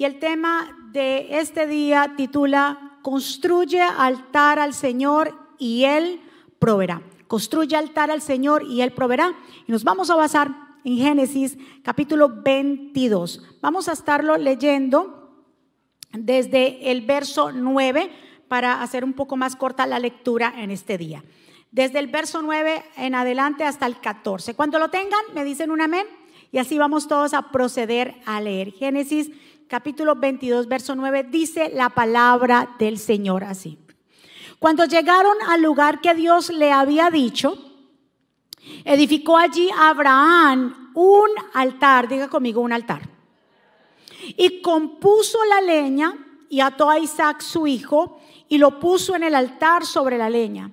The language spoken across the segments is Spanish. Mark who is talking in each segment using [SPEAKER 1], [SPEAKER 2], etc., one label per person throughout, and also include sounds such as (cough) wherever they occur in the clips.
[SPEAKER 1] Y el tema de este día titula Construye altar al Señor y Él proveerá. Construye altar al Señor y Él proveerá. Y nos vamos a basar en Génesis capítulo 22. Vamos a estarlo leyendo desde el verso 9 para hacer un poco más corta la lectura en este día. Desde el verso 9 en adelante hasta el 14. Cuando lo tengan, me dicen un amén. Y así vamos todos a proceder a leer. Génesis capítulo 22, verso 9 dice la palabra del Señor así. Cuando llegaron al lugar que Dios le había dicho, edificó allí Abraham un altar, diga conmigo un altar, y compuso la leña y ató a Isaac su hijo y lo puso en el altar sobre la leña.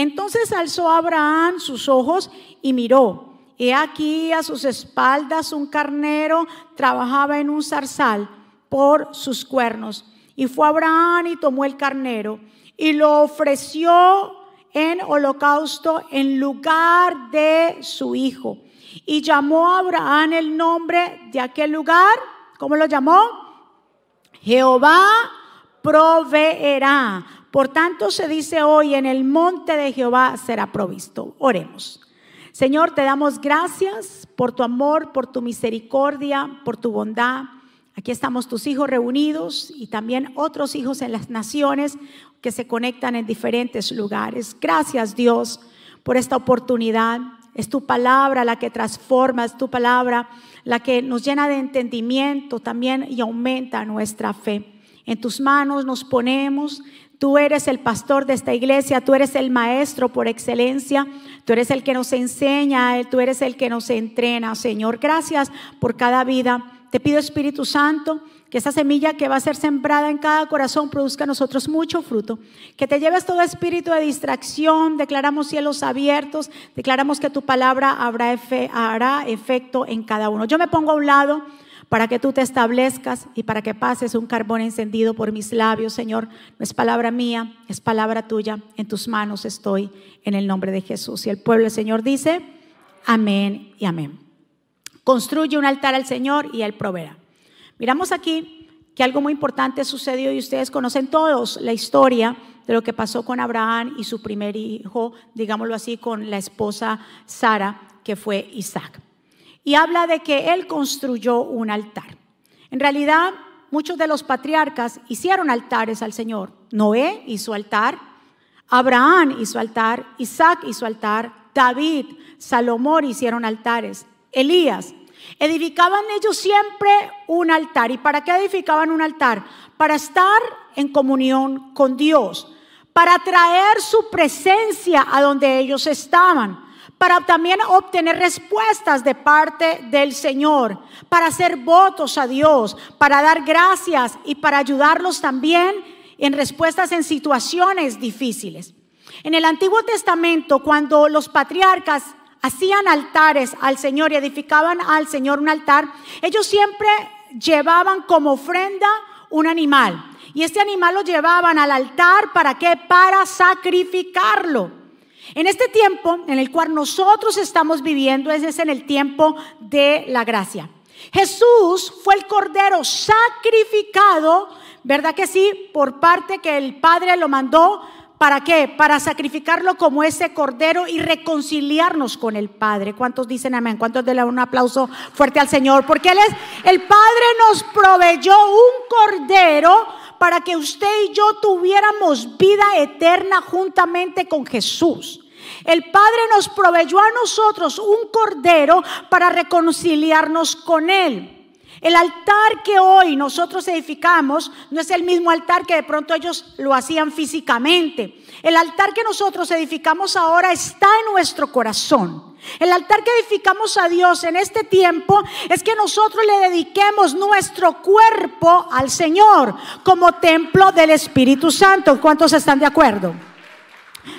[SPEAKER 1] Entonces alzó Abraham sus ojos y miró. He aquí a sus espaldas un carnero trabajaba en un zarzal por sus cuernos. Y fue Abraham y tomó el carnero y lo ofreció en holocausto en lugar de su hijo. Y llamó a Abraham el nombre de aquel lugar. ¿Cómo lo llamó? Jehová proveerá por tanto se dice hoy, en el monte de Jehová será provisto. Oremos. Señor, te damos gracias por tu amor, por tu misericordia, por tu bondad. Aquí estamos tus hijos reunidos y también otros hijos en las naciones que se conectan en diferentes lugares. Gracias Dios por esta oportunidad. Es tu palabra la que transforma, es tu palabra la que nos llena de entendimiento también y aumenta nuestra fe. En tus manos nos ponemos, Tú eres el pastor de esta iglesia, tú eres el maestro por excelencia, tú eres el que nos enseña, tú eres el que nos entrena, Señor. Gracias por cada vida. Te pido, Espíritu Santo, que esa semilla que va a ser sembrada en cada corazón produzca a nosotros mucho fruto. Que te lleves todo espíritu de distracción, declaramos cielos abiertos, declaramos que tu palabra habrá hará efecto en cada uno. Yo me pongo a un lado para que tú te establezcas y para que pases un carbón encendido por mis labios, Señor. No es palabra mía, es palabra tuya. En tus manos estoy en el nombre de Jesús. Y el pueblo Señor dice, amén y amén. Construye un altar al Señor y Él proveerá. Miramos aquí que algo muy importante sucedió y ustedes conocen todos la historia de lo que pasó con Abraham y su primer hijo, digámoslo así, con la esposa Sara, que fue Isaac y habla de que él construyó un altar. En realidad, muchos de los patriarcas hicieron altares al Señor. Noé hizo altar, Abraham hizo altar, Isaac hizo altar, David, Salomón hicieron altares, Elías. Edificaban ellos siempre un altar. ¿Y para qué edificaban un altar? Para estar en comunión con Dios, para traer su presencia a donde ellos estaban para también obtener respuestas de parte del Señor, para hacer votos a Dios, para dar gracias y para ayudarlos también en respuestas en situaciones difíciles. En el Antiguo Testamento, cuando los patriarcas hacían altares al Señor y edificaban al Señor un altar, ellos siempre llevaban como ofrenda un animal. Y este animal lo llevaban al altar para qué? Para sacrificarlo. En este tiempo en el cual nosotros estamos viviendo, es en el tiempo de la gracia. Jesús fue el cordero sacrificado, ¿verdad que sí? Por parte que el Padre lo mandó. ¿Para qué? Para sacrificarlo como ese cordero y reconciliarnos con el Padre. ¿Cuántos dicen amén? ¿Cuántos le un aplauso fuerte al Señor? Porque Él es, el Padre nos proveyó un cordero para que usted y yo tuviéramos vida eterna juntamente con Jesús. El Padre nos proveyó a nosotros un cordero para reconciliarnos con Él. El altar que hoy nosotros edificamos no es el mismo altar que de pronto ellos lo hacían físicamente. El altar que nosotros edificamos ahora está en nuestro corazón. El altar que edificamos a Dios en este tiempo es que nosotros le dediquemos nuestro cuerpo al Señor como templo del Espíritu Santo. ¿Cuántos están de acuerdo?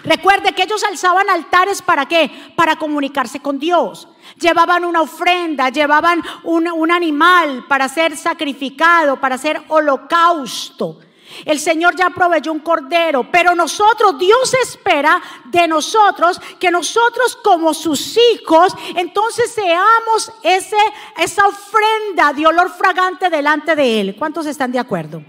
[SPEAKER 1] Recuerde que ellos alzaban altares para qué? Para comunicarse con Dios. Llevaban una ofrenda, llevaban un, animal para ser sacrificado, para ser holocausto. El Señor ya proveyó un cordero, pero nosotros, Dios espera de nosotros que nosotros como sus hijos, entonces seamos ese, esa ofrenda de olor fragante delante de Él. ¿Cuántos están de acuerdo?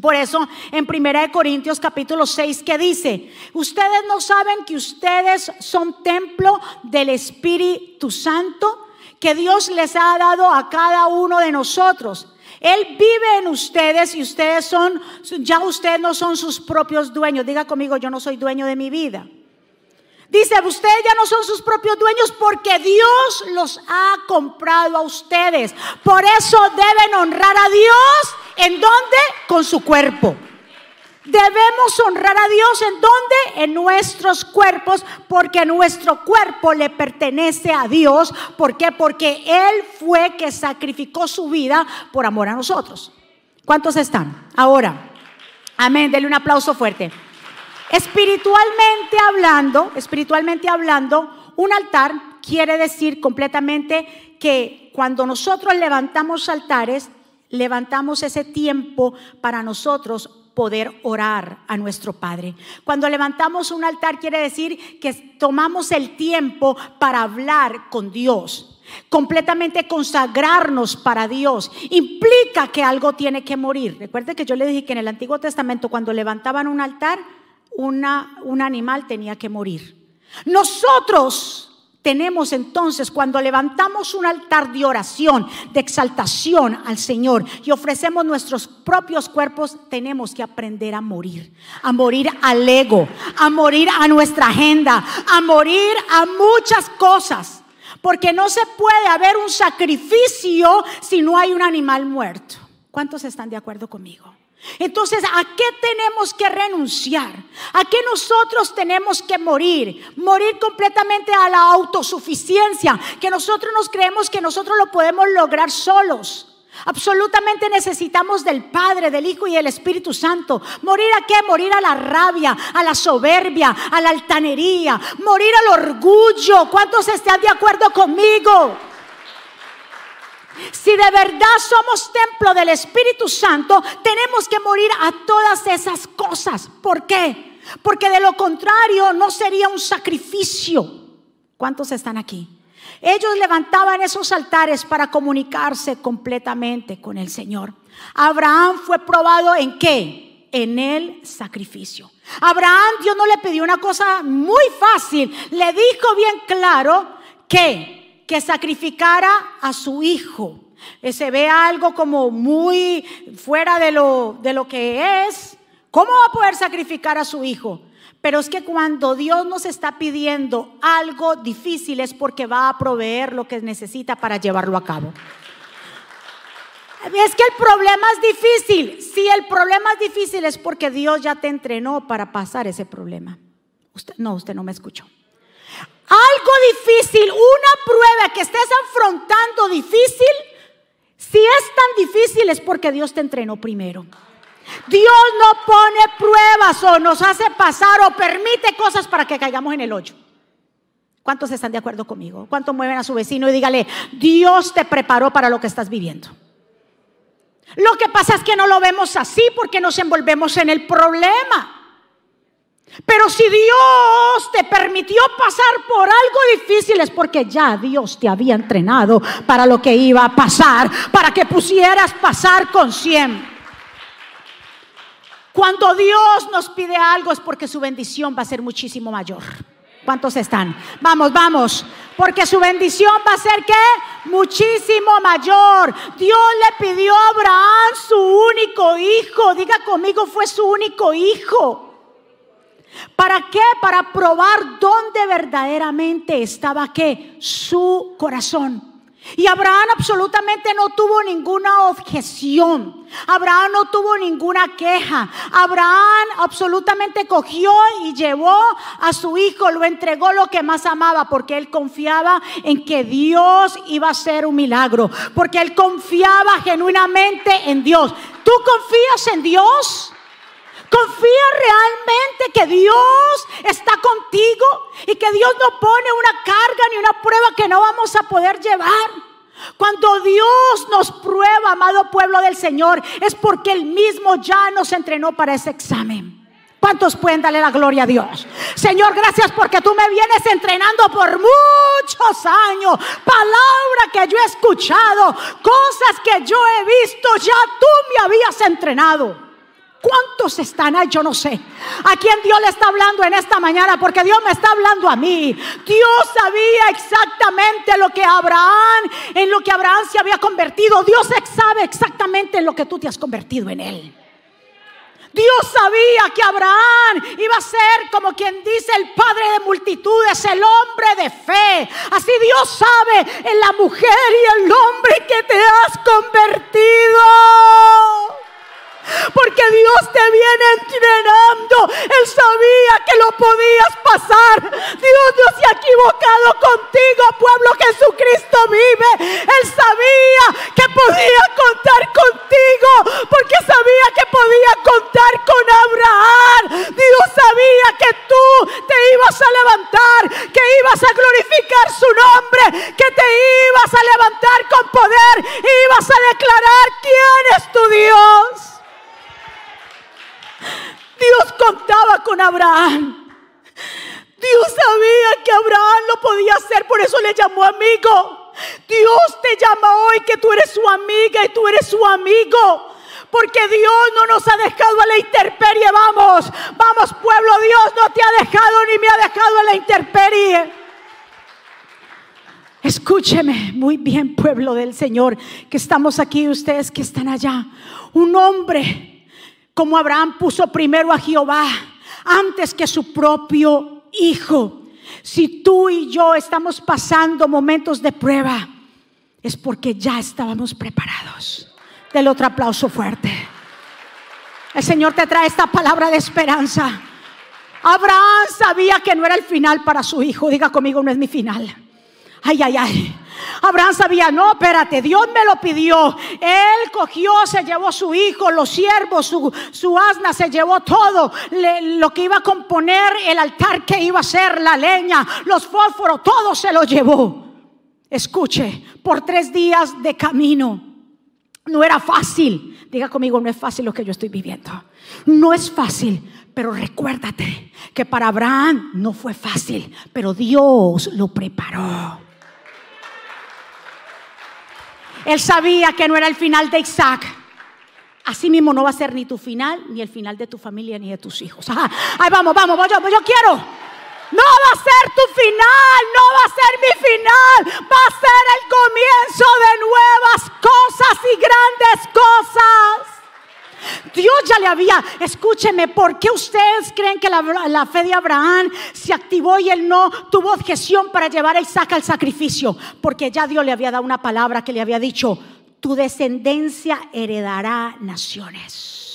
[SPEAKER 1] Por eso en 1 Corintios capítulo 6 que dice, ustedes no saben que ustedes son templo del Espíritu Santo que Dios les ha dado a cada uno de nosotros. Él vive en ustedes y ustedes son, ya ustedes no son sus propios dueños. Diga conmigo, yo no soy dueño de mi vida. Dice, ustedes ya no son sus propios dueños porque Dios los ha comprado a ustedes. Por eso deben honrar a Dios. ¿En dónde? Con su cuerpo. Debemos honrar a Dios en dónde? En nuestros cuerpos, porque nuestro cuerpo le pertenece a Dios. ¿Por qué? Porque Él fue que sacrificó su vida por amor a nosotros. ¿Cuántos están? Ahora, amén, denle un aplauso fuerte. Espiritualmente hablando, espiritualmente hablando, un altar quiere decir completamente que cuando nosotros levantamos altares, levantamos ese tiempo para nosotros poder orar a nuestro Padre. Cuando levantamos un altar quiere decir que tomamos el tiempo para hablar con Dios. Completamente consagrarnos para Dios implica que algo tiene que morir. Recuerde que yo le dije que en el Antiguo Testamento cuando levantaban un altar, un animal tenía que morir. Nosotros tenemos entonces cuando levantamos un altar de oración, de exaltación al Señor y ofrecemos nuestros propios cuerpos, tenemos que aprender a morir, a morir al ego, a morir a nuestra agenda, a morir a muchas cosas. Porque no se puede haber un sacrificio si no hay un animal muerto. ¿Cuántos están de acuerdo conmigo? Entonces, ¿a qué tenemos que renunciar? ¿A qué nosotros tenemos que morir? Morir completamente a la autosuficiencia, que nosotros nos creemos que nosotros lo podemos lograr solos. Absolutamente necesitamos del Padre, del Hijo y del Espíritu Santo. ¿Morir a qué? Morir a la rabia, a la soberbia, a la altanería, morir al orgullo. ¿Cuántos están de acuerdo conmigo? Si de verdad somos templo del Espíritu Santo, tenemos que morir a todas esas cosas. ¿Por qué? Porque de lo contrario no sería un sacrificio. ¿Cuántos están aquí? Ellos levantaban esos altares para comunicarse completamente con el Señor. Abraham fue probado en qué? En el sacrificio. Abraham Dios no le pidió una cosa muy fácil, le dijo bien claro que que sacrificara a su hijo. Eh, se ve algo como muy fuera de lo, de lo que es. ¿Cómo va a poder sacrificar a su hijo? Pero es que cuando Dios nos está pidiendo algo difícil es porque va a proveer lo que necesita para llevarlo a cabo. Es que el problema es difícil. Si el problema es difícil es porque Dios ya te entrenó para pasar ese problema. Usted, no, usted no me escuchó algo difícil, una prueba que estés afrontando difícil, si es tan difícil es porque Dios te entrenó primero. Dios no pone pruebas o nos hace pasar o permite cosas para que caigamos en el hoyo. ¿Cuántos están de acuerdo conmigo? ¿Cuántos mueven a su vecino y dígale, Dios te preparó para lo que estás viviendo? Lo que pasa es que no lo vemos así porque nos envolvemos en el problema. Pero si Dios te permitió pasar por algo difícil es porque ya Dios te había entrenado para lo que iba a pasar, para que pusieras pasar con 100. Cuando Dios nos pide algo es porque su bendición va a ser muchísimo mayor. ¿Cuántos están? Vamos, vamos. Porque su bendición va a ser que muchísimo mayor. Dios le pidió a Abraham su único hijo. Diga conmigo, fue su único hijo. ¿Para qué? Para probar dónde verdaderamente estaba qué? Su corazón. Y Abraham absolutamente no tuvo ninguna objeción. Abraham no tuvo ninguna queja. Abraham absolutamente cogió y llevó a su hijo, lo entregó lo que más amaba, porque él confiaba en que Dios iba a hacer un milagro, porque él confiaba genuinamente en Dios. ¿Tú confías en Dios? Confía realmente que Dios está contigo y que Dios no pone una carga ni una prueba que no vamos a poder llevar. Cuando Dios nos prueba, amado pueblo del Señor, es porque Él mismo ya nos entrenó para ese examen. ¿Cuántos pueden darle la gloria a Dios? Señor, gracias porque tú me vienes entrenando por muchos años. Palabra que yo he escuchado, cosas que yo he visto, ya tú me habías entrenado. ¿Cuántos están ahí? Yo no sé. ¿A quién Dios le está hablando en esta mañana? Porque Dios me está hablando a mí. Dios sabía exactamente lo que Abraham, en lo que Abraham se había convertido. Dios sabe exactamente en lo que tú te has convertido en él. Dios sabía que Abraham iba a ser como quien dice el padre de multitudes, el hombre de fe. Así Dios sabe en la mujer y el hombre que te has convertido. Porque Dios te viene entrenando. Él sabía que lo podías pasar. Dios no se ha equivocado contigo, pueblo. Jesucristo vive. Él sabía que podía contar contigo. Porque sabía que podía contar con Abraham. Dios sabía que tú te ibas a levantar. Que ibas a glorificar su nombre. Que te ibas a levantar con poder. Ibas a declarar quién es tu Dios. Dios contaba con Abraham. Dios sabía que Abraham lo podía hacer, por eso le llamó amigo. Dios te llama hoy que tú eres su amiga y tú eres su amigo. Porque Dios no nos ha dejado a la intemperie. Vamos, vamos pueblo, Dios no te ha dejado ni me ha dejado a la intemperie. Escúcheme muy bien, pueblo del Señor, que estamos aquí, ustedes que están allá. Un hombre como Abraham puso primero a Jehová antes que su propio hijo. Si tú y yo estamos pasando momentos de prueba, es porque ya estábamos preparados. Del otro aplauso fuerte. El Señor te trae esta palabra de esperanza. Abraham sabía que no era el final para su hijo. Diga conmigo, no es mi final. Ay, ay, ay. Abraham sabía, no, espérate, Dios me lo pidió. Él cogió, se llevó su hijo, los siervos, su, asna, se llevó todo. lo que iba a componer el altar que iba a ser, la leña, los fósforos, todo se lo llevó. Escuche, por tres días de camino. No era fácil. Diga conmigo, no es fácil lo que yo estoy viviendo. No es fácil, pero recuérdate que para Abraham no fue fácil, pero Dios lo preparó. Él sabía que no era el final de Isaac. Así mismo no va a ser ni tu final, ni el final de tu familia, ni de tus hijos. Ay, vamos, vamos, yo, yo quiero. No va a ser tu final, no va a ser mi final, va a ser el comienzo de nuevas cosas y grandes cosas. Dios ya le había, escúcheme, ¿por qué ustedes creen que la, fe de Abraham se activó y él no tuvo objeción para llevar a Isaac al sacrificio? Porque ya Dios le había dado una palabra que le había dicho, tu descendencia heredará naciones.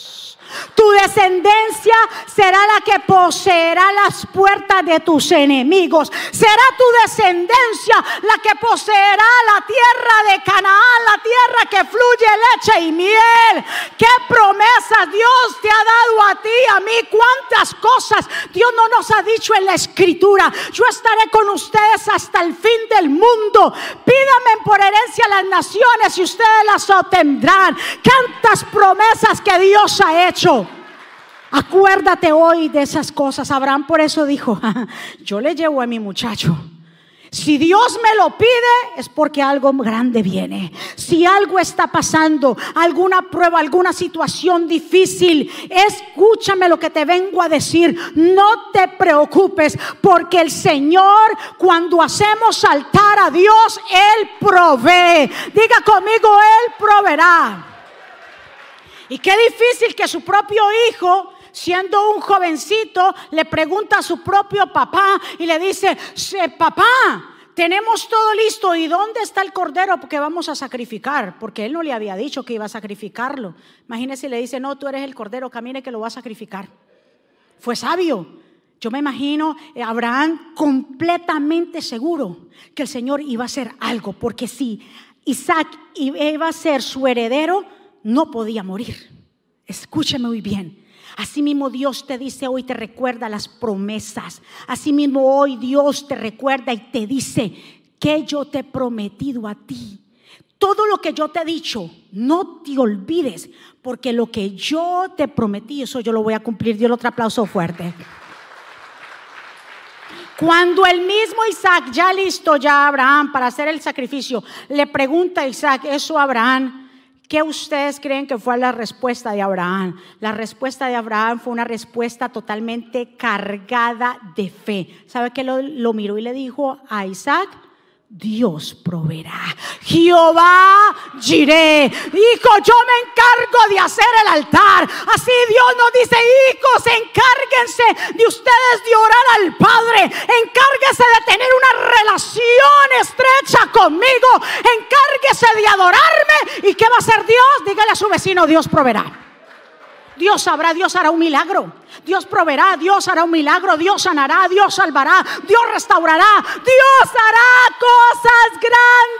[SPEAKER 1] Tu descendencia será la que poseerá las puertas de tus enemigos. Será tu descendencia la que poseerá la tierra de Canaán, la tierra que fluye leche y miel. ¿Qué promesas Dios te ha dado a ti, a mí? ¿Cuántas cosas Dios no nos ha dicho en la escritura? Yo estaré con ustedes hasta el fin del mundo. Pídame por herencia las naciones y ustedes las obtendrán. ¿Cuántas promesas que Dios ha hecho? Acuérdate hoy de esas cosas. Abraham por eso dijo, (laughs) yo le llevo a mi muchacho. Si Dios me lo pide es porque algo grande viene. Si algo está pasando, alguna prueba, alguna situación difícil, escúchame lo que te vengo a decir. No te preocupes porque el Señor cuando hacemos saltar a Dios, Él provee. Diga conmigo, Él proveerá. Y qué difícil que su propio hijo, siendo un jovencito, le pregunta a su propio papá y le dice, papá, tenemos todo listo. ¿Y dónde está el cordero que vamos a sacrificar? Porque él no le había dicho que iba a sacrificarlo. Imagínese, le dice, no, tú eres el cordero, camine que lo va a sacrificar. Fue sabio. Yo me imagino a Abraham completamente seguro que el Señor iba a hacer algo, porque si Isaac iba a ser su heredero, no podía morir. Escúcheme muy bien. Asimismo Dios te dice hoy, te recuerda las promesas. Asimismo hoy Dios te recuerda y te dice que yo te he prometido a ti. Todo lo que yo te he dicho, no te olvides, porque lo que yo te prometí, eso yo lo voy a cumplir. Dios otro aplauso fuerte. Cuando el mismo Isaac, ya listo ya Abraham para hacer el sacrificio, le pregunta a Isaac eso Abraham, ¿Qué ustedes creen que fue la respuesta de Abraham? La respuesta de Abraham fue una respuesta totalmente cargada de fe. ¿Sabe qué lo, lo miró y le dijo a Isaac? Dios proveerá. Jehová giré. Hijo, yo me encargo de hacer el altar. Así Dios nos dice, hijos, encárguense de ustedes de orar al Padre. Encárguese de tener una relación estrecha conmigo. De adorarme. ¿Y qué va a hacer Dios? Dígale a su vecino, Dios proveerá. Dios sabrá, Dios hará un milagro. Dios proveerá, Dios hará un milagro, Dios sanará, Dios salvará, Dios restaurará, Dios hará cosas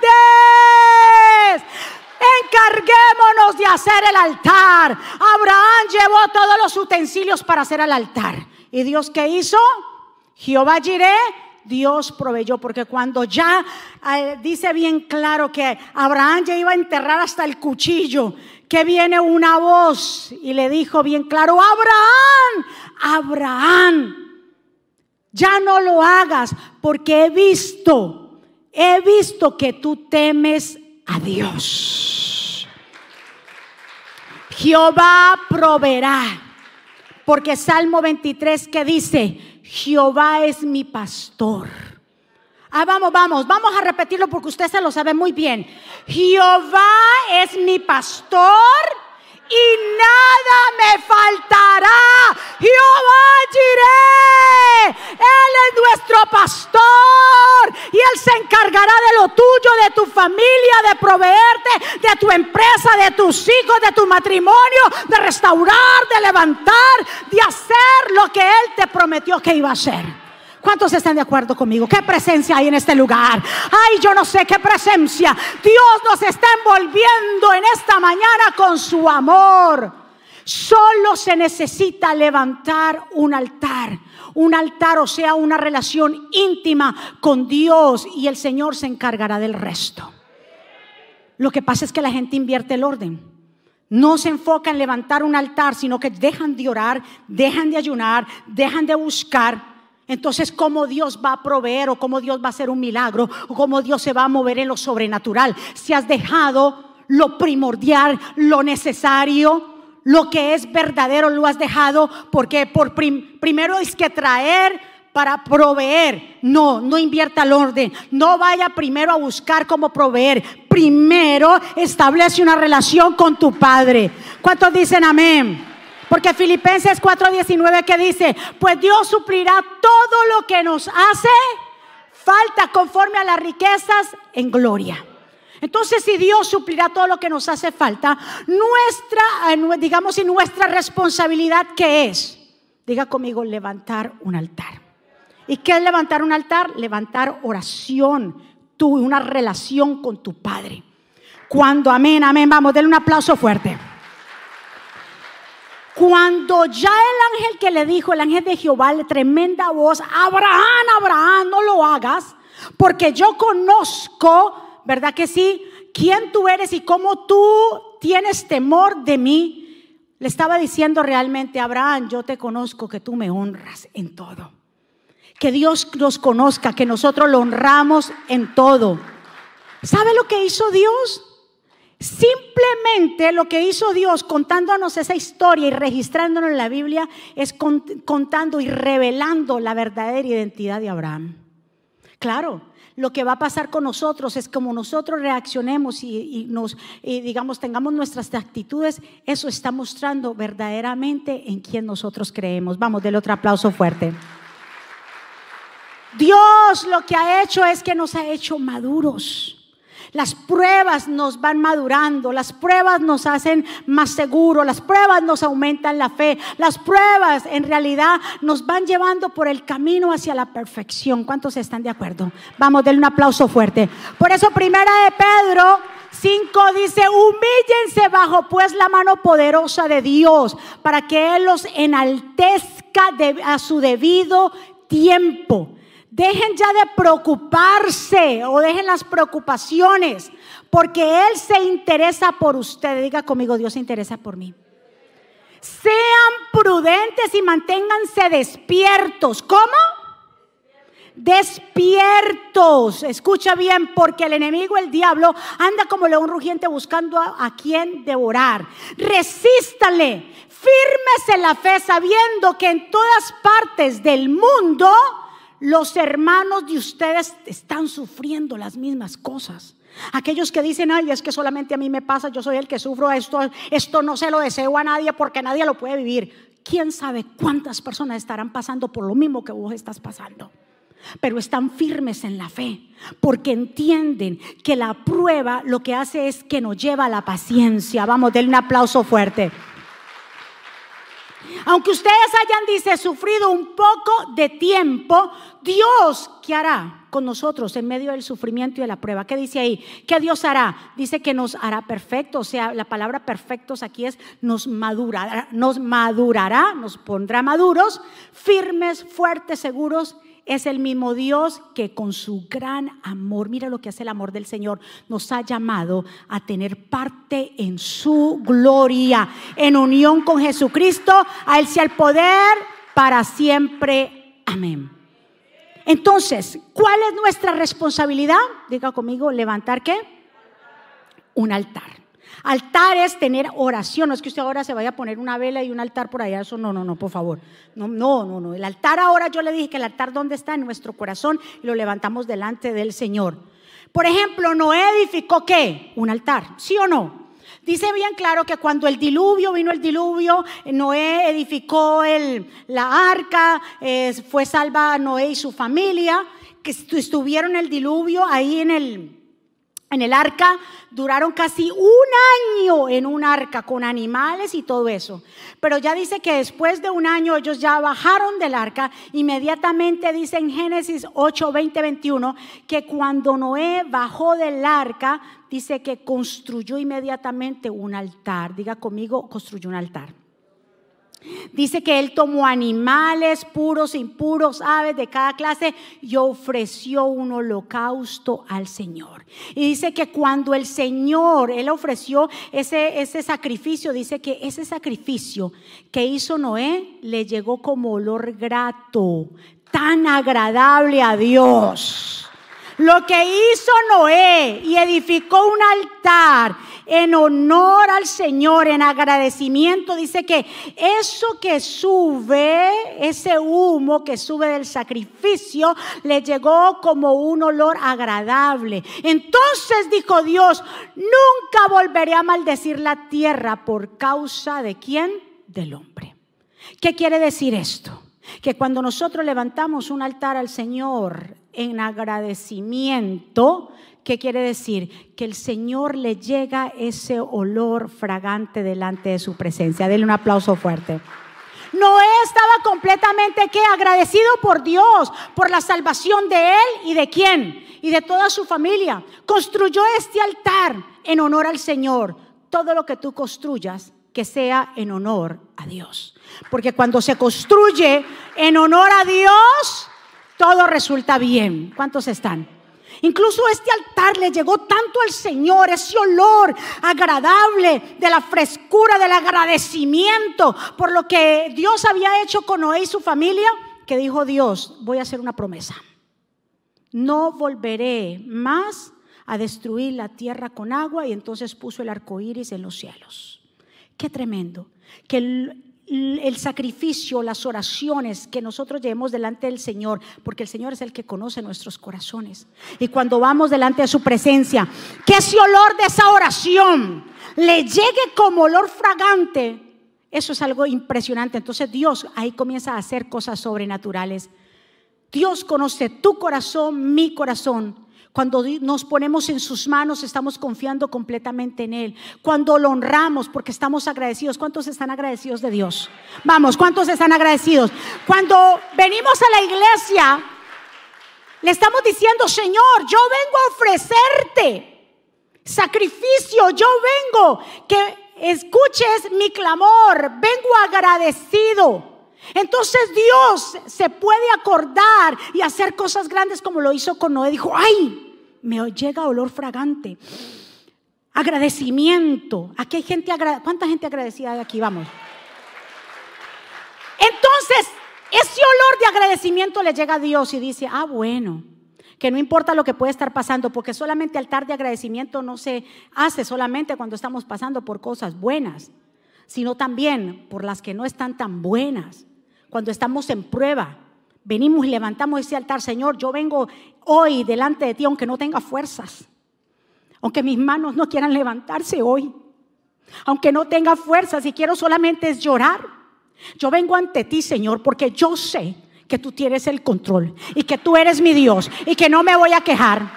[SPEAKER 1] grandes. Encarguémonos de hacer el altar. Abraham llevó todos los utensilios para hacer el altar. ¿Y Dios qué hizo? Jehová Jiré Dios proveyó, porque cuando ya eh, dice bien claro que Abraham ya iba a enterrar hasta el cuchillo, que viene una voz y le dijo bien claro, Abraham, Abraham, ya no lo hagas, porque he visto, he visto que tú temes a Dios. Jehová proveerá, porque Salmo 23 que dice, Jehová es mi pastor. Ah, vamos, vamos, vamos a repetirlo porque usted se lo sabe muy bien. Jehová es mi pastor y nada me faltará. Jehová diré, Él es nuestro pastor y Él se encargará de lo tuyo, de tu familia, de proveerte, de tu empresa, de tus hijos, de tu matrimonio, de restaurar, de levantar, de hacer lo que Él te prometió que iba a hacer. ¿Cuántos están de acuerdo conmigo? ¿Qué presencia hay en este lugar? Ay, yo no sé qué presencia. Dios nos está envolviendo en esta mañana con su amor. Solo se necesita levantar un altar. Un altar, o sea, una relación íntima con Dios y el Señor se encargará del resto. Lo que pasa es que la gente invierte el orden. No se enfoca en levantar un altar, sino que dejan de orar, dejan de ayunar, dejan de buscar entonces, ¿cómo Dios va a proveer o cómo Dios va a hacer un milagro o cómo Dios se va a mover en lo sobrenatural? Si has dejado lo primordial, lo necesario, lo que es verdadero, lo has dejado porque por primero es que traer para proveer. No, no invierta el orden. No vaya primero a buscar cómo proveer. Primero establece una relación con tu Padre. ¿Cuántos dicen amén? Porque Filipenses 4:19 que dice, pues Dios suplirá todo lo que nos hace falta conforme a las riquezas en gloria. Entonces, si Dios suplirá todo lo que nos hace falta, nuestra, eh, digamos, y nuestra responsabilidad, ¿qué es? Diga conmigo, levantar un altar. ¿Y qué es levantar un altar? Levantar oración, tu, una relación con tu Padre. Cuando, amén, amén, vamos, denle un aplauso fuerte. Cuando ya el ángel que le dijo, el ángel de Jehová, le tremenda voz, Abraham, Abraham, no lo hagas, porque yo conozco, ¿verdad que sí? ¿Quién tú eres y cómo tú tienes temor de mí? Le estaba diciendo realmente, Abraham, yo te conozco que tú me honras en todo. Que Dios nos conozca, que nosotros lo honramos en todo. ¿Sabe lo que hizo Dios? Simplemente lo que hizo Dios contándonos esa historia y registrándonos en la Biblia es contando y revelando la verdadera identidad de Abraham. Claro, lo que va a pasar con nosotros es como nosotros reaccionemos y, nos, digamos, tengamos nuestras actitudes, eso está mostrando verdaderamente en quién nosotros creemos. Vamos, del otro aplauso fuerte. Dios lo que ha hecho es que nos ha hecho maduros. Las pruebas nos van madurando, las pruebas nos hacen más seguros, las pruebas nos aumentan la fe, las pruebas en realidad nos van llevando por el camino hacia la perfección. ¿Cuántos están de acuerdo? Vamos, denle un aplauso fuerte. Por eso primera de Pedro 5 dice, humíllense bajo pues la mano poderosa de Dios para que Él los enaltezca a su debido tiempo. Dejen ya de preocuparse o dejen las preocupaciones, porque Él se interesa por ustedes. Diga conmigo, Dios se interesa por mí. Sean prudentes y manténganse despiertos. ¿Cómo? Despiertos. Escucha bien, porque el enemigo, el diablo, anda como león rugiente buscando a, a quien devorar. Resístale, fírmese la fe sabiendo que en todas partes del mundo los hermanos de ustedes están sufriendo las mismas cosas. Aquellos que dicen, ay, es que solamente a mí me pasa, yo soy el que sufro esto, esto no se lo deseo a nadie porque nadie lo puede vivir. ¿Quién sabe cuántas personas estarán pasando por lo mismo que vos estás pasando? Pero están firmes en la fe porque entienden que la prueba lo que hace es que nos lleva a la paciencia. Vamos, denle un aplauso fuerte. Aunque ustedes hayan, dice, sufrido un poco de tiempo, Dios, ¿qué hará con nosotros en medio del sufrimiento y de la prueba? ¿Qué dice ahí? ¿Qué Dios hará? Dice que nos hará perfecto, o sea, la palabra perfectos aquí es nos madurará, nos madurará, nos pondrá maduros, firmes, fuertes, seguros es el mismo Dios que con su gran amor, mira lo que hace el amor del Señor, nos ha llamado a tener parte en su gloria, en unión con Jesucristo, a Él sea el poder para siempre. Amén. Entonces, ¿cuál es nuestra responsabilidad? Diga conmigo, levantar qué? Un altar. Altar es tener oración. No es que usted ahora se vaya a poner una vela y un altar por allá. Eso no, no, no, por favor. No, no, no, no. El altar ahora yo le dije que el altar dónde está en nuestro corazón y lo levantamos delante del Señor. Por ejemplo, Noé edificó qué? Un altar. ¿Sí o no? Dice bien claro que cuando el diluvio, vino el diluvio, Noé edificó el, la arca, eh, fue salva Noé y su familia, que estuvieron el diluvio ahí en el, en el arca duraron casi un año en un arca con animales y todo eso. Pero ya dice que después de un año ellos ya bajaron del arca. Inmediatamente dice en Génesis 8, 20, 21 que cuando Noé bajó del arca, dice que construyó inmediatamente un altar. Diga conmigo, construyó un altar. Dice que él tomó animales puros, impuros, aves de cada clase y ofreció un holocausto al Señor. Y dice que cuando el Señor, él ofreció ese, ese sacrificio, dice que ese sacrificio que hizo Noé le llegó como olor grato, tan agradable a Dios. Lo que hizo Noé y edificó un altar en honor al Señor, en agradecimiento, dice que eso que sube, ese humo que sube del sacrificio, le llegó como un olor agradable. Entonces dijo Dios, nunca volveré a maldecir la tierra por causa de quién? Del hombre. ¿Qué quiere decir esto? Que cuando nosotros levantamos un altar al Señor en agradecimiento, ¿Qué quiere decir? Que el Señor le llega ese olor fragante delante de su presencia. Denle un aplauso fuerte. Noé estaba completamente ¿qué? agradecido por Dios, por la salvación de él y de quién? Y de toda su familia. Construyó este altar en honor al Señor. Todo lo que tú construyas, que sea en honor a Dios. Porque cuando se construye en honor a Dios, todo resulta bien. ¿Cuántos están? Incluso este altar le llegó tanto al Señor, ese olor agradable de la frescura, del agradecimiento por lo que Dios había hecho con Noé y su familia, que dijo Dios, voy a hacer una promesa. No volveré más a destruir la tierra con agua y entonces puso el arco iris en los cielos. Qué tremendo. Que el sacrificio, las oraciones que nosotros llevemos delante del Señor, porque el Señor es el que conoce nuestros corazones. Y cuando vamos delante de su presencia, que ese olor de esa oración le llegue como olor fragante, eso es algo impresionante. Entonces Dios ahí comienza a hacer cosas sobrenaturales. Dios conoce tu corazón, mi corazón. Cuando nos ponemos en sus manos, estamos confiando completamente en Él. Cuando lo honramos, porque estamos agradecidos. ¿Cuántos están agradecidos de Dios? Vamos, ¿cuántos están agradecidos? Cuando venimos a la iglesia, le estamos diciendo, Señor, yo vengo a ofrecerte sacrificio, yo vengo que escuches mi clamor, vengo agradecido. Entonces Dios se puede acordar y hacer cosas grandes como lo hizo con Noé. Dijo, ay, me llega olor fragante. Agradecimiento. Aquí hay gente, ¿cuánta gente agradecida de aquí? Vamos. Entonces, ese olor de agradecimiento le llega a Dios y dice, ah, bueno, que no importa lo que puede estar pasando, porque solamente altar de agradecimiento no se hace solamente cuando estamos pasando por cosas buenas, sino también por las que no están tan buenas cuando estamos en prueba. Venimos y levantamos ese altar, Señor, yo vengo hoy delante de ti aunque no tenga fuerzas, aunque mis manos no quieran levantarse hoy, aunque no tenga fuerzas y quiero solamente llorar. Yo vengo ante ti, Señor, porque yo sé que tú tienes el control y que tú eres mi Dios y que no me voy a quejar.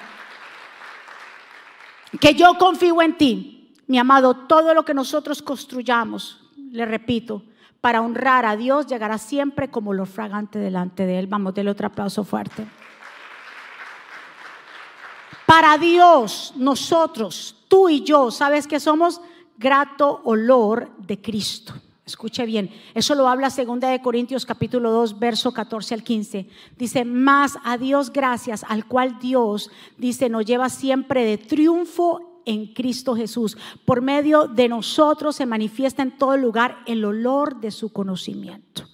[SPEAKER 1] Que yo confío en ti, mi amado, todo lo que nosotros construyamos, le repito, para honrar a Dios llegará siempre como lo fragante delante de Él. Vamos, denle otro aplauso fuerte. Para Dios, nosotros, tú y yo, ¿sabes que somos? Grato olor de Cristo. Escuche bien, eso lo habla segunda de Corintios capítulo 2, verso 14 al 15. Dice, más a Dios gracias, al cual Dios, dice, nos lleva siempre de triunfo en Cristo Jesús. Por medio de nosotros se manifiesta en todo lugar el olor de su conocimiento.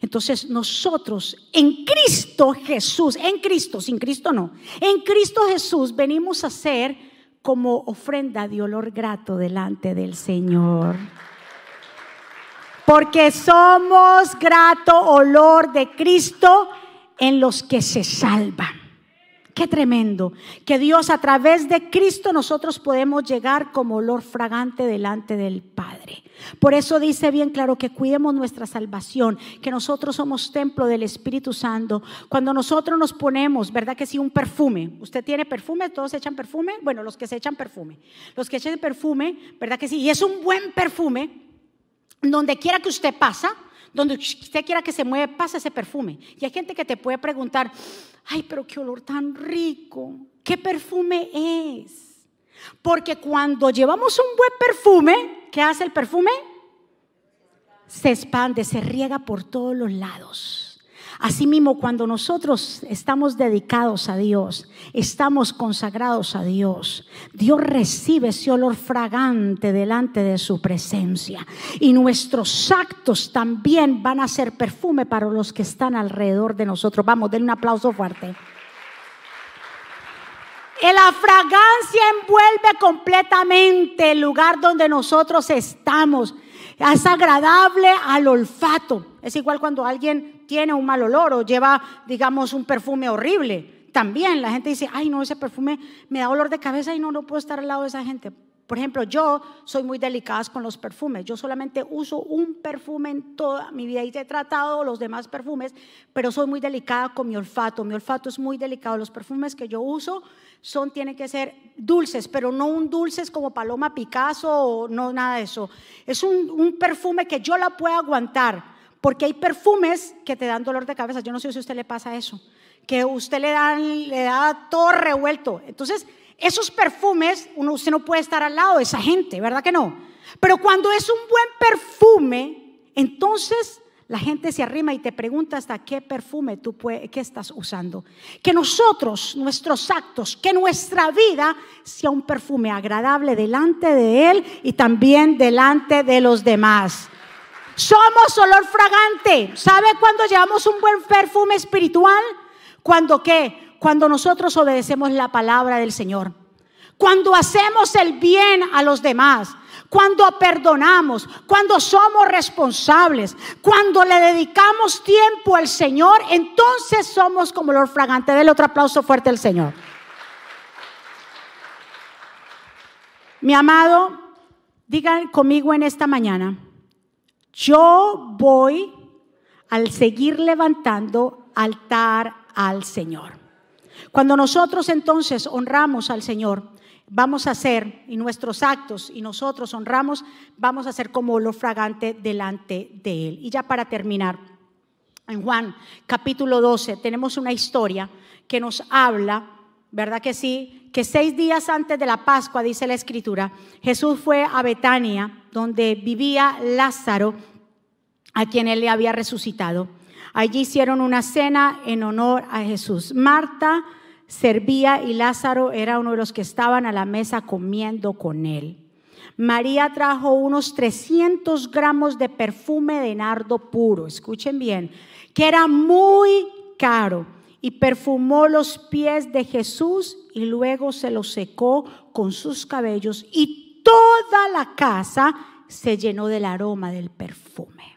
[SPEAKER 1] Entonces nosotros en Cristo Jesús, en Cristo, sin Cristo no, en Cristo Jesús venimos a ser como ofrenda de olor grato delante del Señor. Porque somos grato olor de Cristo en los que se salvan. Qué tremendo. Que Dios a través de Cristo nosotros podemos llegar como olor fragante delante del Padre. Por eso dice bien claro que cuidemos nuestra salvación, que nosotros somos templo del Espíritu Santo. Cuando nosotros nos ponemos, ¿verdad que sí? Un perfume. ¿Usted tiene perfume? ¿Todos echan perfume? Bueno, los que se echan perfume. Los que echan perfume, ¿verdad que sí? Y es un buen perfume. Donde quiera que usted pasa, donde usted quiera que se mueve, pasa ese perfume. Y hay gente que te puede preguntar, ay, pero qué olor tan rico, ¿qué perfume es? Porque cuando llevamos un buen perfume, ¿qué hace el perfume? Se expande, se riega por todos los lados. Asimismo, cuando nosotros estamos dedicados a Dios, estamos consagrados a Dios, Dios recibe ese olor fragante delante de su presencia. Y nuestros actos también van a ser perfume para los que están alrededor de nosotros. Vamos, denle un aplauso fuerte. La fragancia envuelve completamente el lugar donde nosotros estamos. Es agradable al olfato. Es igual cuando alguien tiene un mal olor o lleva, digamos, un perfume horrible. También la gente dice, ay, no, ese perfume me da olor de cabeza y no, no puedo estar al lado de esa gente. Por ejemplo, yo soy muy delicada con los perfumes. Yo solamente uso un perfume en toda mi vida y he tratado los demás perfumes, pero soy muy delicada con mi olfato. Mi olfato es muy delicado. Los perfumes que yo uso son, tienen que ser dulces, pero no un dulces como Paloma Picasso o no nada de eso. Es un, un perfume que yo la puedo aguantar porque hay perfumes que te dan dolor de cabeza. Yo no sé si a usted le pasa eso, que usted le da, todo revuelto. Entonces, esos perfumes, uno, usted no puede estar al lado de esa gente, ¿verdad que no? Pero cuando es un buen perfume, entonces la gente se arrima y te pregunta hasta qué perfume tú qué estás usando. Que nosotros, nuestros actos, que nuestra vida sea un perfume agradable delante de Él y también delante de los demás. Somos olor fragante. ¿Sabe cuándo llevamos un buen perfume espiritual? Cuando qué? Cuando nosotros obedecemos la palabra del Señor. Cuando hacemos el bien a los demás. Cuando perdonamos, cuando somos responsables, cuando le dedicamos tiempo al Señor, entonces somos como olor fragante. Del otro aplauso fuerte al Señor. Mi amado, digan conmigo en esta mañana, yo voy al seguir levantando altar al Señor. Cuando nosotros entonces honramos al Señor, vamos a hacer, y nuestros actos, y nosotros honramos, vamos a hacer como olor fragante delante de Él. Y ya para terminar, en Juan capítulo 12 tenemos una historia que nos habla, ¿verdad que sí? Que seis días antes de la Pascua, dice la Escritura, Jesús fue a Betania, donde vivía Lázaro, a quien él le había resucitado. Allí hicieron una cena en honor a Jesús. Marta servía y Lázaro era uno de los que estaban a la mesa comiendo con él. María trajo unos 300 gramos de perfume de nardo puro, escuchen bien, que era muy caro, y perfumó los pies de Jesús y luego se los secó con sus cabellos y toda la casa se llenó del aroma del perfume.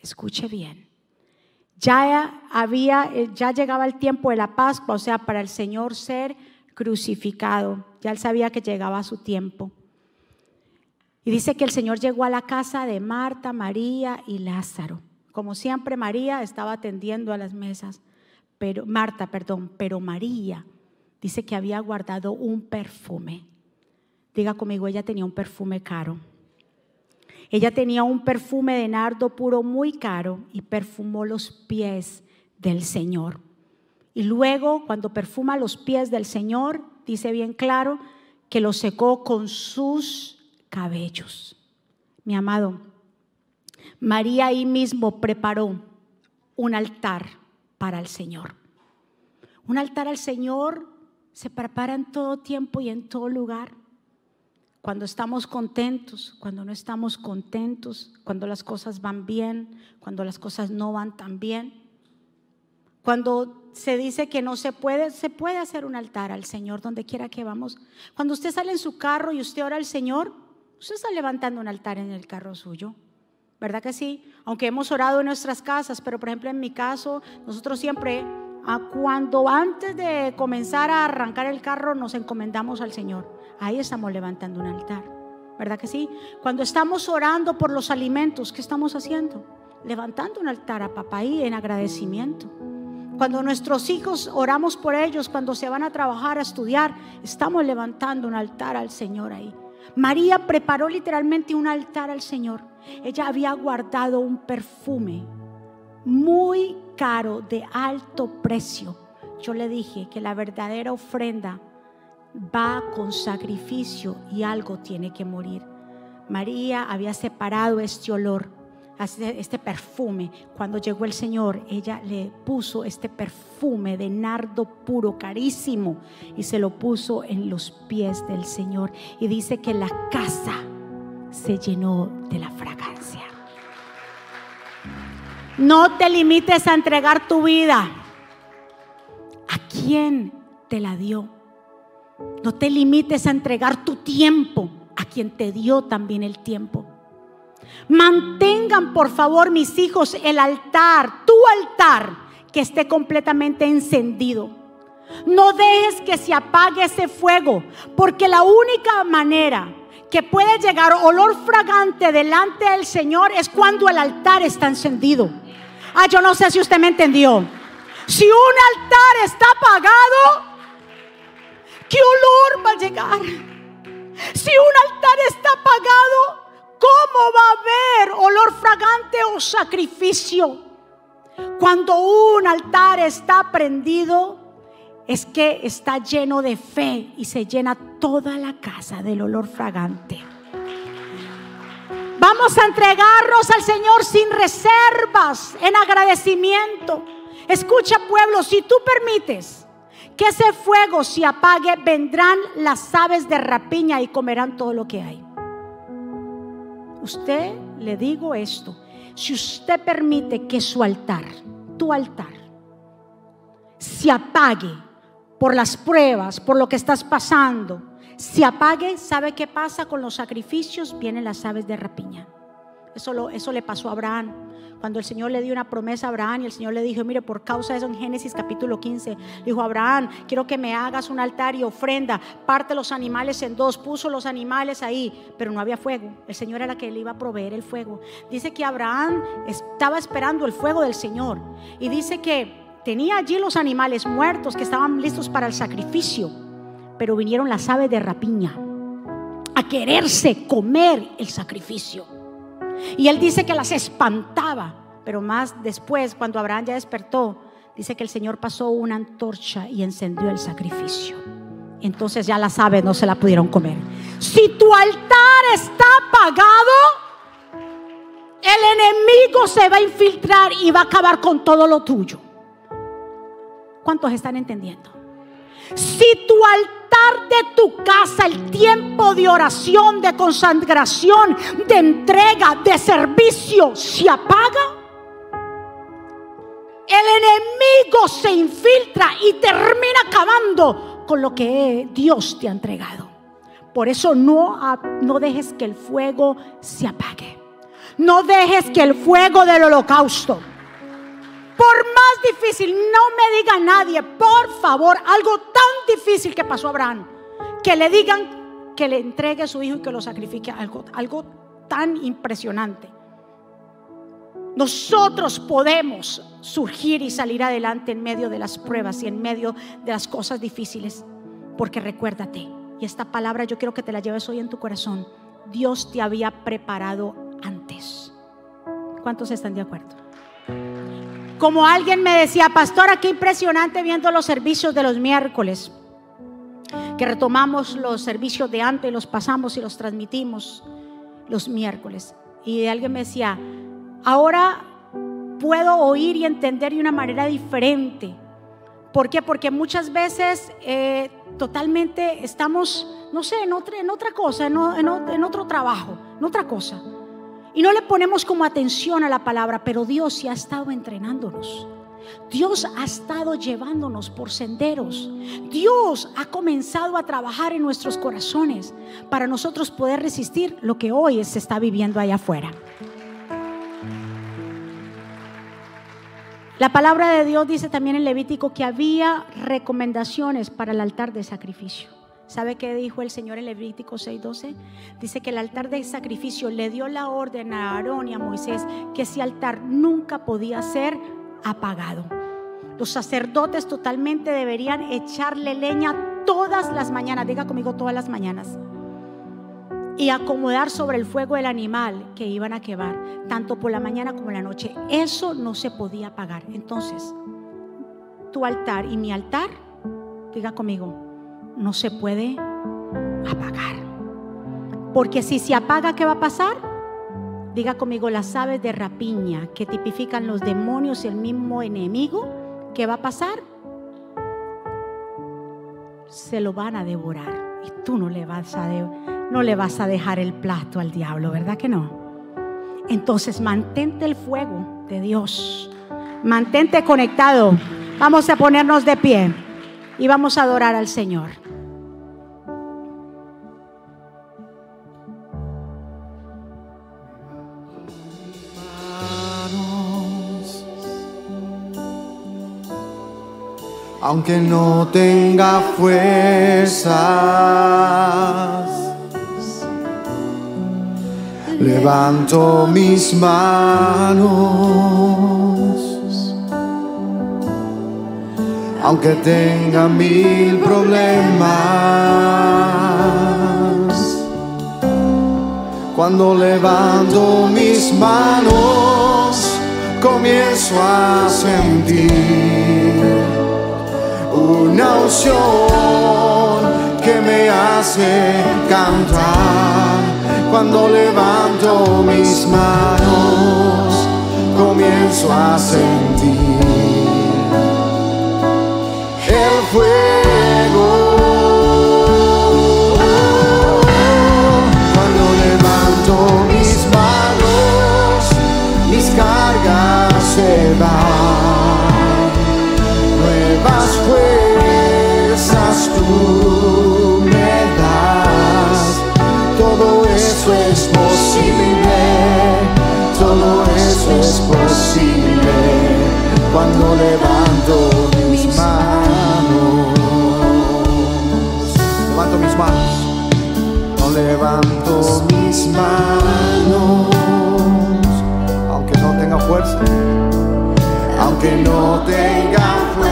[SPEAKER 1] Escuche bien. Ya había ya llegaba el tiempo de la Pascua, o sea, para el Señor ser crucificado. Ya él sabía que llegaba su tiempo. Y dice que el Señor llegó a la casa de Marta, María y Lázaro. Como siempre, María estaba atendiendo a las mesas, pero Marta, perdón, pero María dice que había guardado un perfume. Diga conmigo, ella tenía un perfume caro. Ella tenía un perfume de nardo puro muy caro y perfumó los pies del Señor. Y luego, cuando perfuma los pies del Señor, dice bien claro que lo secó con sus cabellos. Mi amado, María ahí mismo preparó un altar para el Señor. Un altar al Señor se prepara en todo tiempo y en todo lugar. Cuando estamos contentos, cuando no estamos contentos, cuando las cosas van bien, cuando las cosas no van tan bien. Cuando se dice que no se puede, se puede hacer un altar al Señor donde quiera que vamos. Cuando usted sale en su carro y usted ora al Señor, Usted está levantando un altar en el carro suyo. ¿Verdad que sí? Aunque hemos orado en nuestras casas, pero por ejemplo en mi caso, nosotros siempre, cuando antes de comenzar a arrancar el carro, nos encomendamos al Señor. Ahí estamos levantando un altar. ¿Verdad que sí? Cuando estamos orando por los alimentos, ¿qué estamos haciendo? Levantando un altar a papá ahí en agradecimiento. Cuando nuestros hijos oramos por ellos, cuando se van a trabajar, a estudiar, estamos levantando un altar al Señor ahí. María preparó literalmente un altar al Señor. Ella había guardado un perfume muy caro, de alto precio. Yo le dije que la verdadera ofrenda va con sacrificio y algo tiene que morir. María había separado este olor este perfume. Cuando llegó el Señor, ella le puso este perfume de nardo puro, carísimo, y se lo puso en los pies del Señor. Y dice que la casa se llenó de la fragancia. No te limites a entregar tu vida. ¿A quién te la dio? No te limites a entregar tu tiempo a quien te dio también el tiempo. Mantengan, por favor, mis hijos, el altar, tu altar, que esté completamente encendido. No dejes que se apague ese fuego, porque la única manera que puede llegar olor fragante delante del Señor es cuando el altar está encendido. Ah, yo no sé si usted me entendió. Si un altar está apagado, ¿qué olor va a llegar? Si un altar está apagado, ¿Cómo va a haber olor fragante o sacrificio? Cuando un altar está prendido, es que está lleno de fe y se llena toda la casa del olor fragante. Vamos a entregarnos al Señor sin reservas, en agradecimiento. Escucha pueblo, si tú permites que ese fuego se apague, vendrán las aves de rapiña y comerán todo lo que hay usted le digo esto, si usted permite que su altar, tu altar, se apague por las pruebas, por lo que estás pasando, se apague, ¿sabe qué pasa con los sacrificios? Vienen las aves de rapiña. Eso, eso le pasó a Abraham. Cuando el Señor le dio una promesa a Abraham y el Señor le dijo, mire, por causa de eso en Génesis capítulo 15, dijo, Abraham, quiero que me hagas un altar y ofrenda, parte los animales en dos, puso los animales ahí, pero no había fuego. El Señor era que le iba a proveer el fuego. Dice que Abraham estaba esperando el fuego del Señor. Y dice que tenía allí los animales muertos que estaban listos para el sacrificio, pero vinieron las aves de rapiña a quererse comer el sacrificio. Y él dice que las espantaba, pero más después, cuando Abraham ya despertó, dice que el Señor pasó una antorcha y encendió el sacrificio. Entonces ya las aves no se la pudieron comer. Si tu altar está apagado, el enemigo se va a infiltrar y va a acabar con todo lo tuyo. ¿Cuántos están entendiendo? Si tu altar de tu casa, el tiempo de oración, de consagración, de entrega, de servicio, se apaga, el enemigo se infiltra y termina acabando con lo que Dios te ha entregado. Por eso no, no dejes que el fuego se apague. No dejes que el fuego del holocausto, por más difícil, no me diga nadie, por favor, algo tan difícil que pasó a Abraham, que le digan que le entregue a su hijo y que lo sacrifique, algo, algo tan impresionante. Nosotros podemos surgir y salir adelante en medio de las pruebas y en medio de las cosas difíciles. Porque recuérdate, y esta palabra yo quiero que te la lleves hoy en tu corazón, Dios te había preparado antes. ¿Cuántos están de acuerdo? Como alguien me decía, pastora, qué impresionante viendo los servicios de los miércoles, que retomamos los servicios de antes, los pasamos y los transmitimos los miércoles. Y alguien me decía, ahora puedo oír y entender de una manera diferente. ¿Por qué? Porque muchas veces eh, totalmente estamos, no sé, en otra, en otra cosa, en, en otro trabajo, en otra cosa. Y no le ponemos como atención a la palabra, pero Dios sí ha estado entrenándonos. Dios ha estado llevándonos por senderos. Dios ha comenzado a trabajar en nuestros corazones para nosotros poder resistir lo que hoy se está viviendo allá afuera. La palabra de Dios dice también en Levítico que había recomendaciones para el altar de sacrificio. ¿Sabe qué dijo el Señor en Levítico 6:12? Dice que el altar de sacrificio le dio la orden a Aarón y a Moisés que ese altar nunca podía ser apagado. Los sacerdotes totalmente deberían echarle leña todas las mañanas, diga conmigo todas las mañanas y acomodar sobre el fuego el animal que iban a quemar, tanto por la mañana como la noche. Eso no se podía pagar. Entonces, tu altar y mi altar, diga conmigo, no se puede apagar. Porque si se apaga, ¿qué va a pasar? Diga conmigo, las aves de rapiña que tipifican los demonios y el mismo enemigo, ¿qué va a pasar? Se lo van a devorar y tú no le vas a no le vas a dejar el plato al diablo, ¿verdad que no? Entonces mantente el fuego de Dios. Mantente conectado. Vamos a ponernos de pie y vamos a adorar al Señor.
[SPEAKER 2] Aunque no tenga fuerzas levanto mis manos, aunque tenga mil problemas. Cuando levanto mis manos, comienzo a sentir una unción que me hace cantar cuando levanto mis manos, comienzo a sentir el fuego. Mis manos, mis cargas se van, tú me das, todo eso es posible, todo eso es posible cuando levanto mis manos. Levanto mis manos, no levanto mis manos, aunque no tenga fuerza, aunque no tenga fuerza.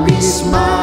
[SPEAKER 2] Levanto mis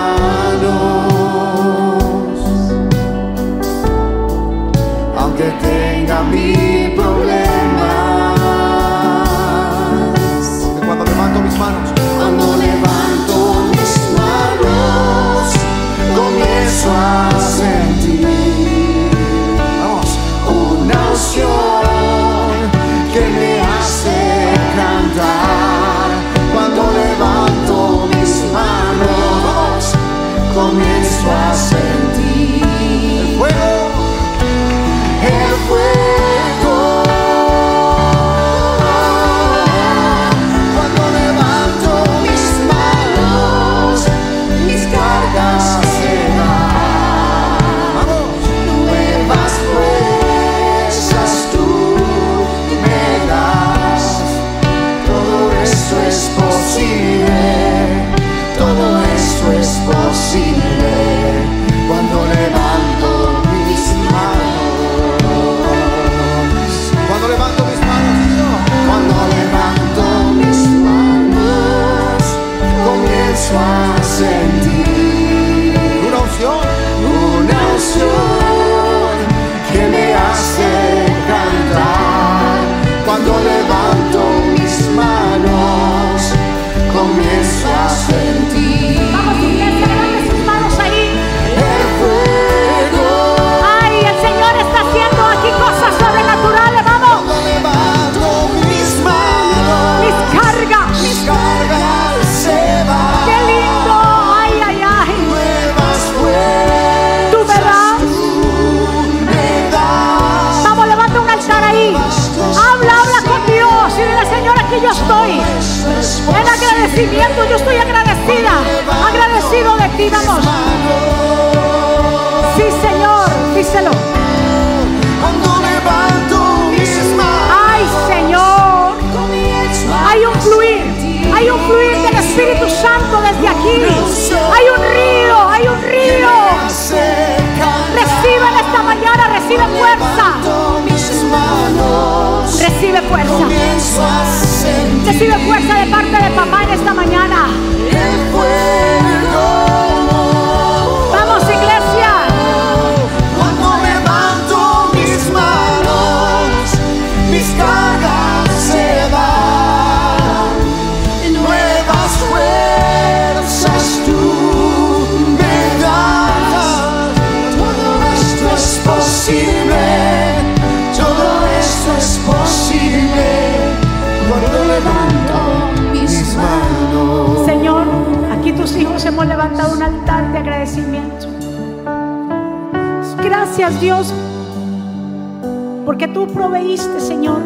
[SPEAKER 1] proveíste, Señor,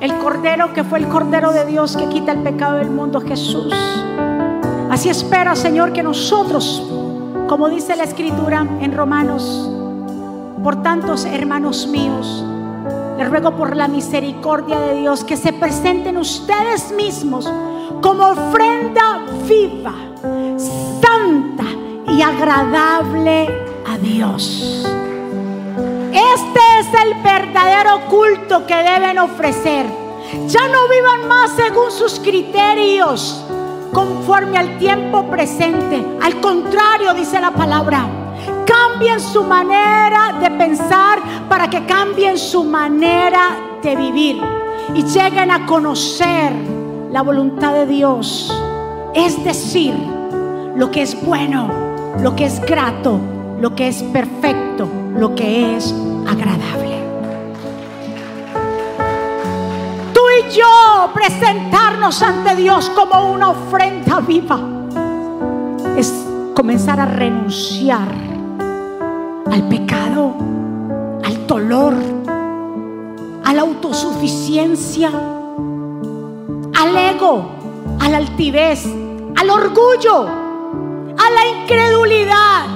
[SPEAKER 1] el cordero que fue el cordero de Dios que quita el pecado del mundo, Jesús. Así espera, Señor, que nosotros, como dice la Escritura en Romanos, por tantos hermanos míos, les ruego por la misericordia de Dios que se presenten ustedes mismos como ofrenda viva, santa y agradable a Dios. Este es el verdadero culto que deben ofrecer. Ya no vivan más según sus criterios, conforme al tiempo presente. Al contrario, dice la palabra, cambien su manera de pensar para que cambien su manera de vivir y lleguen a conocer la voluntad de Dios. Es decir, lo que es bueno, lo que es grato, lo que es perfecto, lo que es agradable. Tú y yo presentarnos ante Dios como una ofrenda viva es comenzar a renunciar al pecado, al dolor, a la autosuficiencia, al ego, a la altivez, al orgullo, a la incredulidad.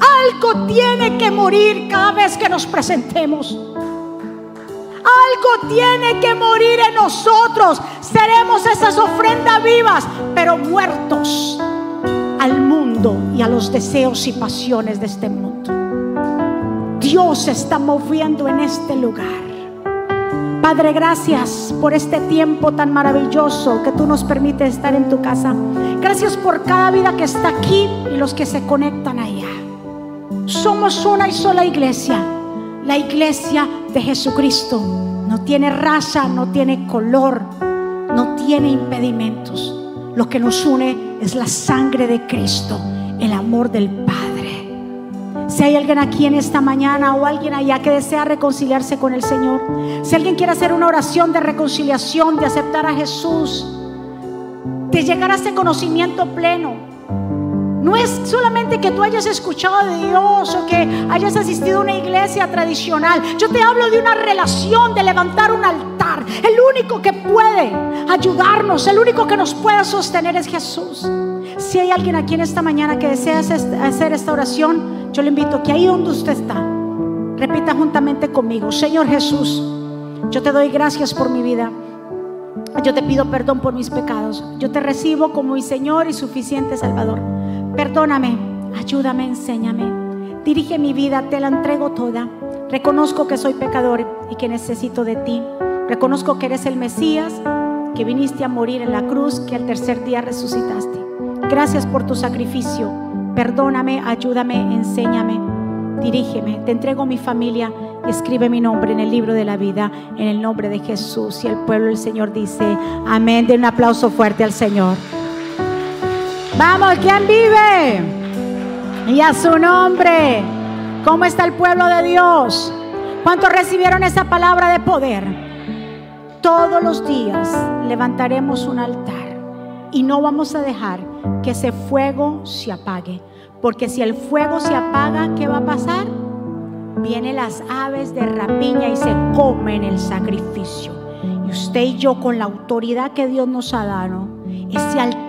[SPEAKER 1] Algo tiene que morir cada vez que nos presentemos. Algo tiene que morir en nosotros. Seremos esas ofrendas vivas, pero muertos al mundo y a los deseos y pasiones de este mundo. Dios está moviendo en este lugar. Padre, gracias por este tiempo tan maravilloso que tú nos permites estar en tu casa. Gracias por cada vida que está aquí y los que se conectan allá. Somos una y sola iglesia, la iglesia de Jesucristo. No tiene raza, no tiene color, no tiene impedimentos. Lo que nos une es la sangre de Cristo, el amor del Padre. Si hay alguien aquí en esta mañana o alguien allá que desea reconciliarse con el Señor, si alguien quiere hacer una oración de reconciliación, de aceptar a Jesús, de llegar a ese conocimiento pleno, no es solamente que tú hayas escuchado de Dios o que hayas asistido a una iglesia tradicional. Yo te hablo de una relación, de levantar un altar. El único que puede ayudarnos, el único que nos puede sostener es Jesús. Si hay alguien aquí en esta mañana que desea hacer esta oración, yo le invito que ahí donde usted está, repita juntamente conmigo, Señor Jesús, yo te doy gracias por mi vida. Yo te pido perdón por mis pecados. Yo te recibo como mi Señor y suficiente Salvador. Perdóname, ayúdame, enséñame. Dirige mi vida, te la entrego toda. Reconozco que soy pecador y que necesito de ti. Reconozco que eres el Mesías, que viniste a morir en la cruz, que al tercer día resucitaste. Gracias por tu sacrificio. Perdóname, ayúdame, enséñame. Dirígeme, te entrego mi familia y escribe mi nombre en el libro de la vida, en el nombre de Jesús. Y el pueblo del Señor dice, amén. De un aplauso fuerte al Señor. Vamos, ¿quién vive? Y a su nombre. ¿Cómo está el pueblo de Dios? ¿Cuántos recibieron esa palabra de poder? Todos los días levantaremos un altar y no vamos a dejar que ese fuego se apague. Porque si el fuego se apaga, ¿qué va a pasar? Vienen las aves de rapiña y se comen el sacrificio. Y usted y yo con la autoridad que Dios nos ha dado, ese altar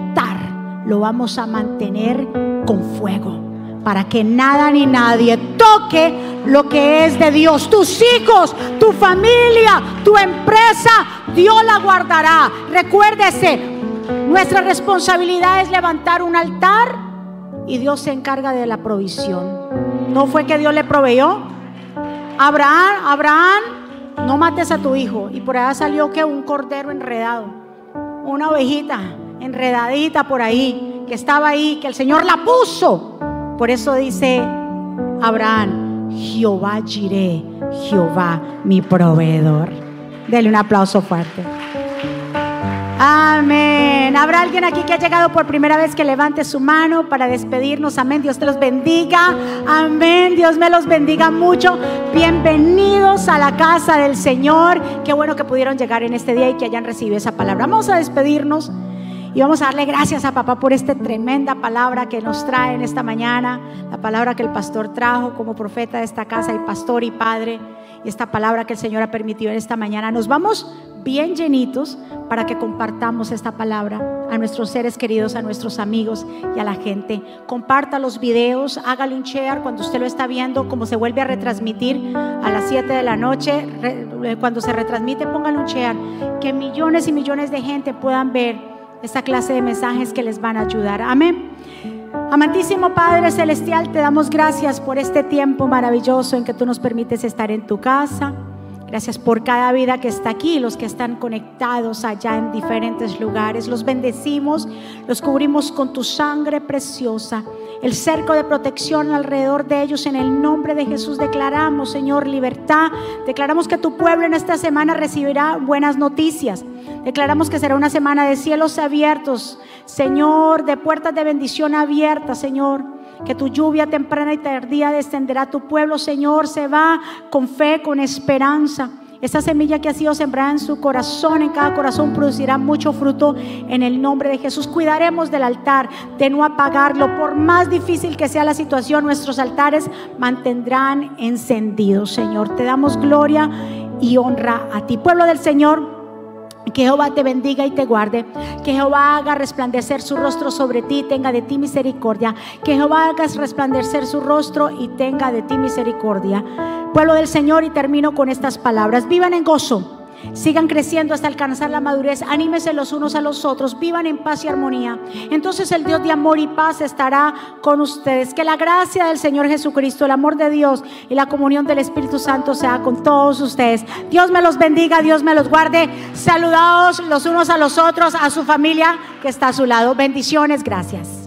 [SPEAKER 1] lo vamos a mantener con fuego para que nada ni nadie toque lo que es de Dios. Tus hijos, tu familia, tu empresa, Dios la guardará. Recuérdese, nuestra responsabilidad es levantar un altar y Dios se encarga de la provisión. ¿No fue que Dios le proveyó? Abraham, Abraham, no mates a tu hijo. Y por allá salió que un cordero enredado, una ovejita enredadita por ahí, que estaba ahí, que el Señor la puso. Por eso dice Abraham, Jehová giré, Jehová mi proveedor. Dele un aplauso fuerte. Amén. ¿Habrá alguien aquí que ha llegado por primera vez que levante su mano para despedirnos? Amén. Dios te los bendiga. Amén. Dios me los bendiga mucho. Bienvenidos a la casa del Señor. Qué bueno que pudieron llegar en este día y que hayan recibido esa palabra. Vamos a despedirnos. Y vamos a darle gracias a papá por esta tremenda palabra que nos trae en esta mañana, la palabra que el pastor trajo como profeta de esta casa y pastor y padre, y esta palabra que el Señor ha permitido en esta mañana. Nos vamos bien llenitos para que compartamos esta palabra a nuestros seres queridos, a nuestros amigos y a la gente. Comparta los videos, hágale un share cuando usted lo está viendo, como se vuelve a retransmitir a las 7 de la noche. Cuando se retransmite, póngale un share, que millones y millones de gente puedan ver esa clase de mensajes que les van a ayudar. Amén. Amantísimo Padre Celestial, te damos gracias por este tiempo maravilloso en que tú nos permites estar en tu casa. Gracias por cada vida que está aquí, los que están conectados allá en diferentes lugares. Los bendecimos, los cubrimos con tu sangre preciosa el cerco de protección alrededor de ellos. En el nombre de Jesús declaramos, Señor, libertad. Declaramos que tu pueblo en esta semana recibirá buenas noticias. Declaramos que será una semana de cielos abiertos, Señor, de puertas de bendición abiertas, Señor. Que tu lluvia temprana y tardía descenderá a tu pueblo, Señor. Se va con fe, con esperanza. Esa semilla que ha sido sembrada en su corazón, en cada corazón, producirá mucho fruto en el nombre de Jesús. Cuidaremos del altar, de no apagarlo. Por más difícil que sea la situación, nuestros altares mantendrán encendidos, Señor. Te damos gloria y honra a ti, pueblo del Señor. Que Jehová te bendiga y te guarde. Que Jehová haga resplandecer su rostro sobre ti y tenga de ti misericordia. Que Jehová haga resplandecer su rostro y tenga de ti misericordia. Pueblo del Señor, y termino con estas palabras. Vivan en gozo, Sigan creciendo hasta alcanzar la madurez. Anímense los unos a los otros. Vivan en paz y armonía. Entonces el Dios de amor y paz estará con ustedes. Que la gracia del Señor Jesucristo, el amor de Dios y la comunión del Espíritu Santo sea con todos ustedes. Dios me los bendiga, Dios me los guarde. Saludados los unos a los otros, a su familia que está a su lado. Bendiciones, gracias.